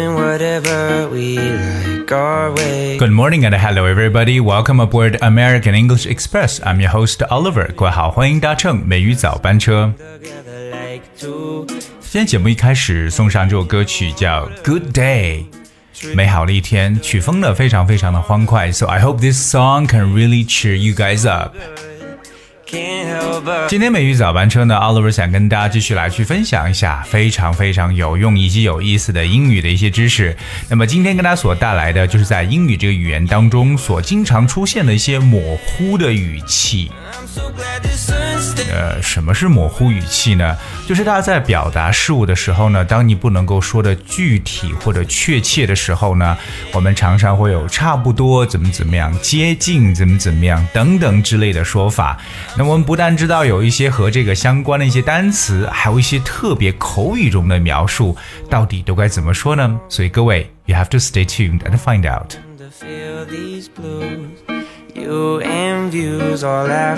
doing whatever we like our way. Good morning and hello everybody. Welcome aboard American English Express. I'm your host Oliver. 各位好，欢迎搭乘美语早班车。 Together like two. 今天节目一开始送上这首歌曲叫《Good Day》，美好的一天，曲风呢非常非常的欢快。So I hope this song can really cheer you guys up. 今天美语早班车呢，Oliver 想跟大家继续来去分享一下非常非常有用以及有意思的英语的一些知识。那么今天跟大家所带来的就是在英语这个语言当中所经常出现的一些模糊的语气。呃，什么是模糊语气呢？就是大家在表达事物的时候呢，当你不能够说的具体或者确切的时候呢，我们常常会有差不多怎么怎么样、接近怎么怎么样等等之类的说法。那我们不但知道有一些和这个相关的一些单词，还有一些特别口语中的描述，到底都该怎么说呢？所以各位，you have to stay tuned and find out.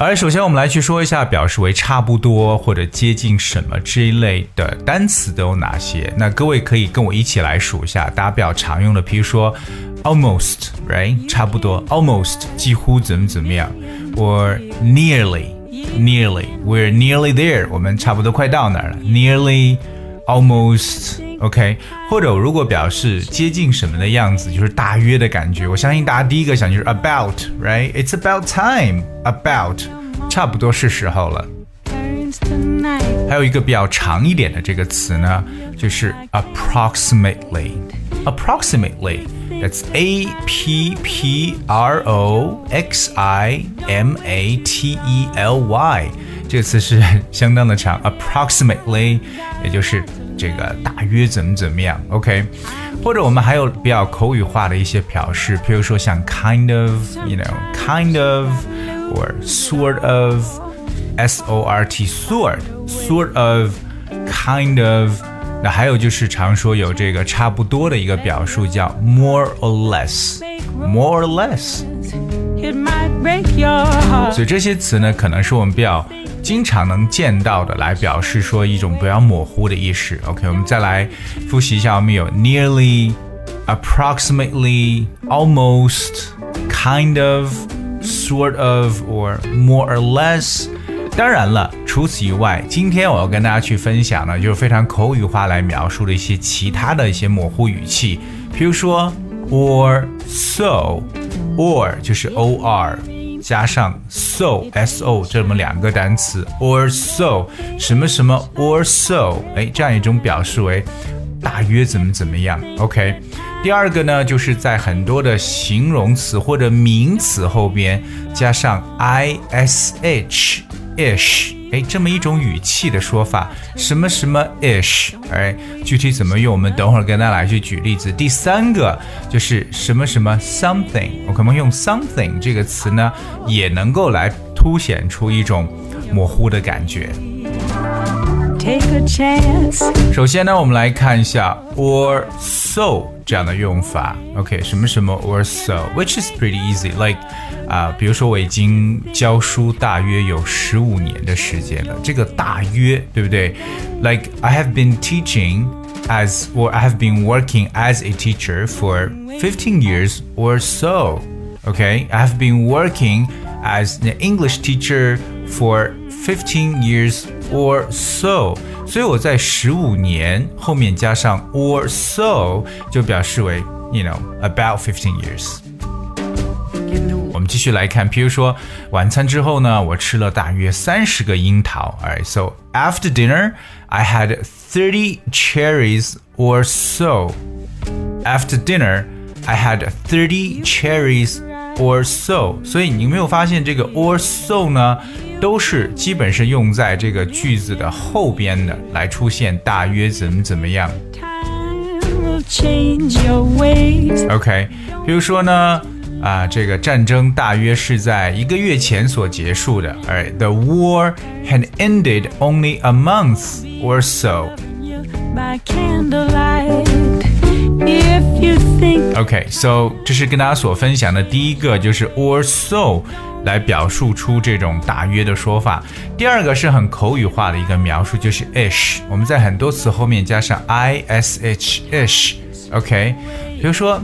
而首先，我们来去说一下表示为差不多或者接近什么这一类的单词都有哪些。那各位可以跟我一起来数一下大家比较常用的，比如说 almost，right，差不多，almost 几乎怎么怎么样 ，or nearly，nearly，we're nearly there，我们差不多快到那儿了，nearly。almost OK，或者如果表示接近什么的样子，就是大约的感觉。我相信大家第一个想就是 about，right？It's about time，about，差不多是时候了。 turns tonight. 还有一个比较长一点的这个词呢，就是 approximately。approximately。 That's A P P R O X I M A T E L Y，这个词是相当的长，approximately，也就是这个大约怎么怎么样，OK？或者我们还有比较口语化的一些表示，譬如说像 kind of，you know，kind of，or sort of。S O R T sort sort of kind of， 那还有就是常说有这个差不多的一个表述叫 more or less more or less， It might break your heart. 所以这些词呢，可能是我们比较经常能见到的，来表示说一种比较模糊的意识。OK，我们再来复习一下，我们有 nearly、approximately、almost、kind of、sort of or more or less。 当然了，除此以外，今天我要跟大家去分享呢，就是非常口语化来描述的一些其他的一些模糊语气，比如说 or so，or 就是 o r 加上 so s o 这么两个单词，or so 什么什么 or so，哎，这样一种表示为大约怎么怎么样，OK。第二个呢，就是在很多的形容词或者名词后边加上 i s h ish，哎，这么一种语气的说法，什么什么 ish，哎，具体怎么用，我们等会儿跟大家来去举例子。第三个就是什么什么 something，我可能用 something 这个词呢，也能够来凸显出一种模糊的感觉。Take a chance. 首先呢，我们来看一下 or so 这样的用法。OK，什么什么 or so，which is pretty easy。Like 啊、比如说我已经教书大约有十五年的时间了，这个大约对不对？Like I have been teaching as or I have been working as a teacher for 15 years or so. Okay, I have been working as an English teacher for 15 years or so，所以我在十五年后面加上 or so，就表示为 you know about fifteen years。我们继续来看，比如说晚餐之后呢，我吃了大约三十个樱桃。Alright, so after dinner, I had thirty cherries or so. After dinner, I had thirty cherries or so。所以你有没有发现这个 or so 呢，都是基本是用在这个句子的后边的，来出现大约怎么怎么样。 Time will change your ways. OK，比如说呢，啊，这个战争大约是在一个月前所结束的。Alright, the war had ended only a month or so. By candlelight. If you think OK，so、这是跟大家所分享的第一个，就是 or so 来表述出这种大约的说法。第二个是很口语化的一个描述，就是 ish。我们在很多词后面加上 i s h ish。OK，比如说，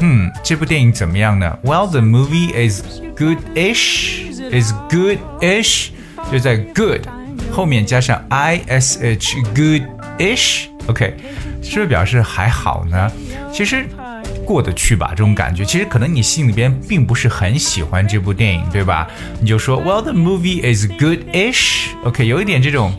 嗯，这部电影怎么样呢？Well, the movie is good-ish. Is good-ish，就在 good 后面加上 i s h good-ish。OK， 是不是表示还好呢？其实过得去吧，这种感觉。其实可能你心里边并不是很喜欢这部电影，对吧？你就说，Well, the movie is good-ish. OK，有一点这种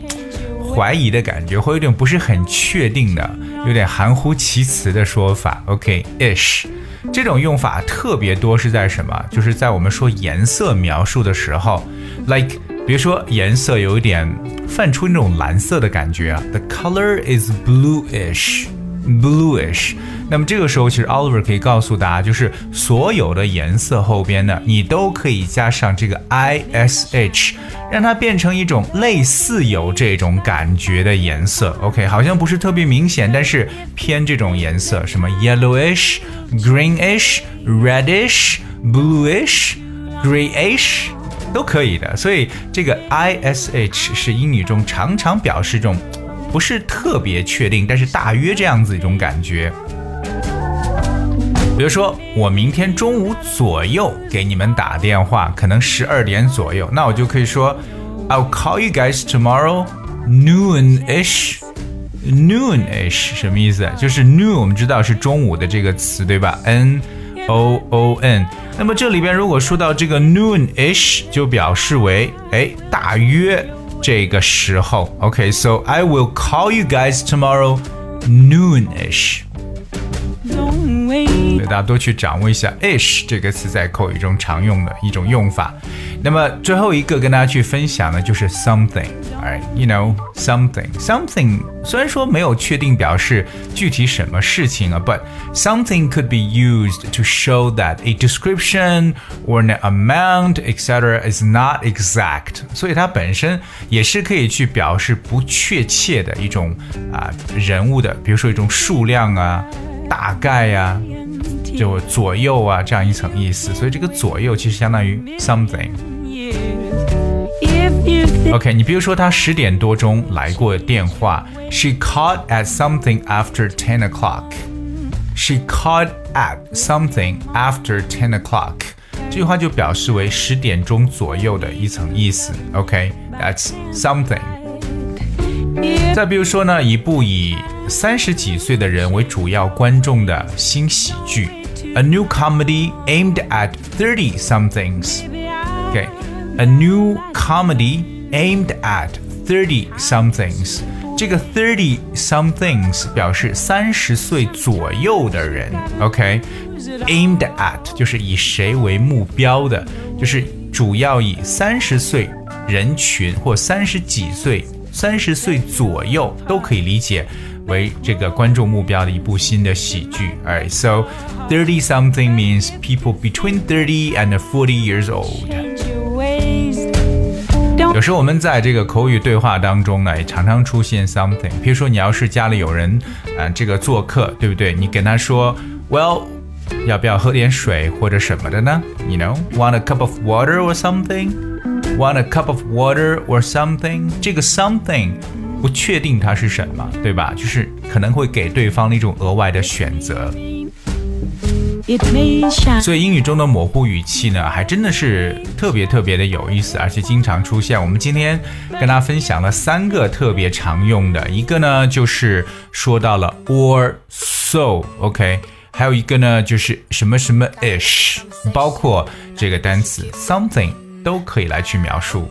怀疑的感觉，或有点不是很确定的，有点含糊其辞的说法。OK，ish 这种用法特别多，是在什么？就是在我们说颜色描述的时候，like 比如说颜色有一点泛出那种蓝色的感觉啊，the color is bluish。bluish。那么这个时候，其实 Oliver 可以告诉大家，就是所有的颜色后边呢，你都可以加上这个 ish，让它变成一种类似有这种感觉的颜色。OK，好像不是特别明显，但是偏这种颜色，什么 yellowish、greenish、reddish、bluish、grayish 都可以的。所以这个 ish 是英语中常常表示这种。不是特别确定，但是大约这样子一种感觉。比如说，我明天中午左右给你们打电话，可能十二点左右，那我就可以说，I'll call you guys tomorrow noon-ish。noon-ish 什么意思？就是 noon 我们知道是中午的这个词，对吧？n o o n。那么这里边如果说到这个 noon-ish，就表示为哎大约。这个时候，OK，so、okay, I will call you guys tomorrow noonish。 所以大家多去掌握一下 ish 这个词在口语中常用的一种用法。那么最后一个跟大家去分享的就是 something。Alright，you know something something 虽然说没有确定表示具体什么事情啊，but something could be used to show that a description or an amount etc is not exact。所以它本身也是可以去表示不确切的一种啊人物的，比如说一种数量啊。大概呀、啊，就左右啊这样一层意思，所以这个左右其实相当于 something。OK，你比如说他十点多钟来过电话，She called at something after ten o'clock. She called at something after ten o'clock. 这句话就表示为十点钟左右的一层意思。OK，that's、okay? something。 再比如说呢，一部以三十几岁的人为主要观众的新喜剧，a new comedy aimed at thirty somethings。OK，a new comedy aimed at thirty somethings。这个 thirty somethings 表示三十岁左右的人。OK，aimed at 就是以谁为目标的，就是主要以三十岁人群或三十几岁。三十岁左右都可以理解为这个观众目标的一部新的喜剧。Alright, so thirty something means people between thirty and forty years old. 有时候我们在这个口语对话当中呢，也常常出现 something。比如说，你要是家里有人啊、呃，这个做客，对不对？你跟他说，Well，要不要喝点水或者什么的呢？You know, want a cup of water or something？Want a cup of water or something？这个 something 不确定它是什么，对吧？就是可能会给对方一种额外的选择。所以英语中的模糊语气呢，还真的是特别特别的有意思，而且经常出现。我们今天跟大家分享了三个特别常用的，一个呢就是说到了 or so，OK，、okay? 还有一个呢就是什么什么 ish，包括这个单词 something。都可以来去描述。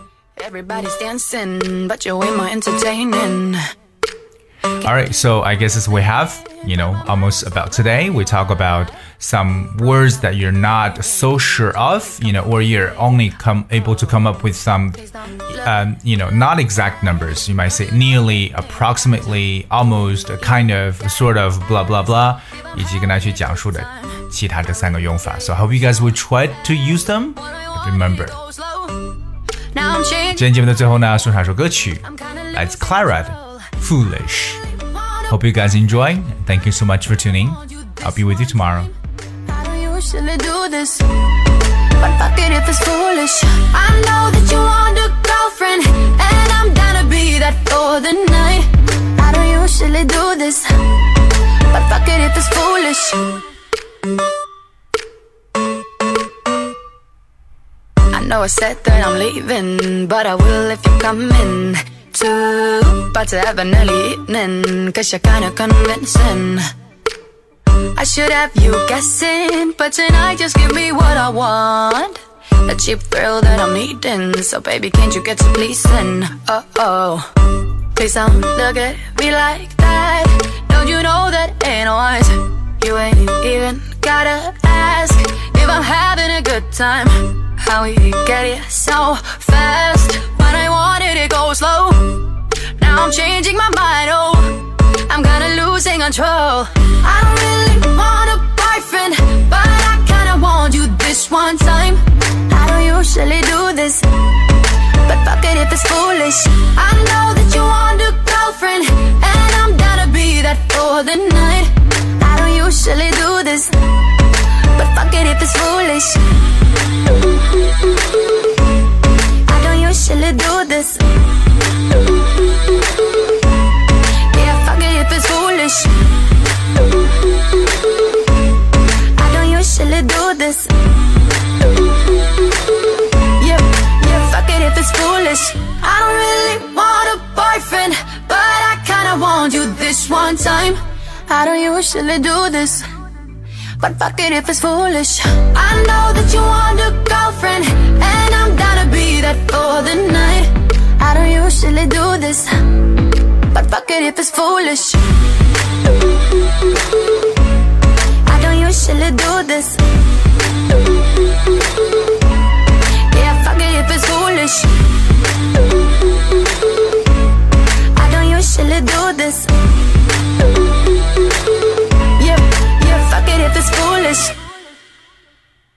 All right, so I guess as we have, you know, almost about today, we talk about some words that you're not so sure of, you know, or you're only come able to come up with some, um, you know, not exact numbers. You might say nearly, approximately, almost, kind of, sort of, blah blah blah，以及跟大家去讲述的其他的三个用法。So I hope you guys will try to use them. Remember. 今天节目的最后呢，送上一首歌曲，来自 Clara 的《Foolish》。Hope you guys enjoy. Thank you so much for tuning. I'll be with you tomorrow. But fuck it if it's foolish. I know that you want a girlfriend, and I'm down to be that for the night. I don't usually do this, but fuck it if it's foolish. Know I said that I'm leaving, but I will if you come in too. About to have an early evening, cause you're kinda convincing. I should have you guessing, but tonight just give me what I want. The cheap thrill that I'm needing, so baby, can't you get to pleasing? Oh oh, please don't look at me like that. Don't you know that ain't always? You ain't even gotta ask if I'm having a good time. How we get it so fast? When I wanted it go slow. Now I'm changing my mind. Oh, I'm kinda losing control. I don't really want a boyfriend, but I kinda want you this one time. I don't usually do this, but fuck it if it's foolish. I know that you want a girlfriend, and I'm gonna be that for the night. I don't usually do this, it if it's foolish. I don't usually do this. Yeah, fuck it if it's foolish. I don't usually do this. Yeah, yeah, fuck it if it's foolish. I don't really want a boyfriend, but I kinda want you this one time. I don't usually do this. But fuck it if it's foolish. I know that you want a girlfriend, and I'm down to be that for the night. I don't usually do this, but fuck it if it's foolish. I don't usually do this. Yeah, fuck it if it's foolish. I don't usually do this.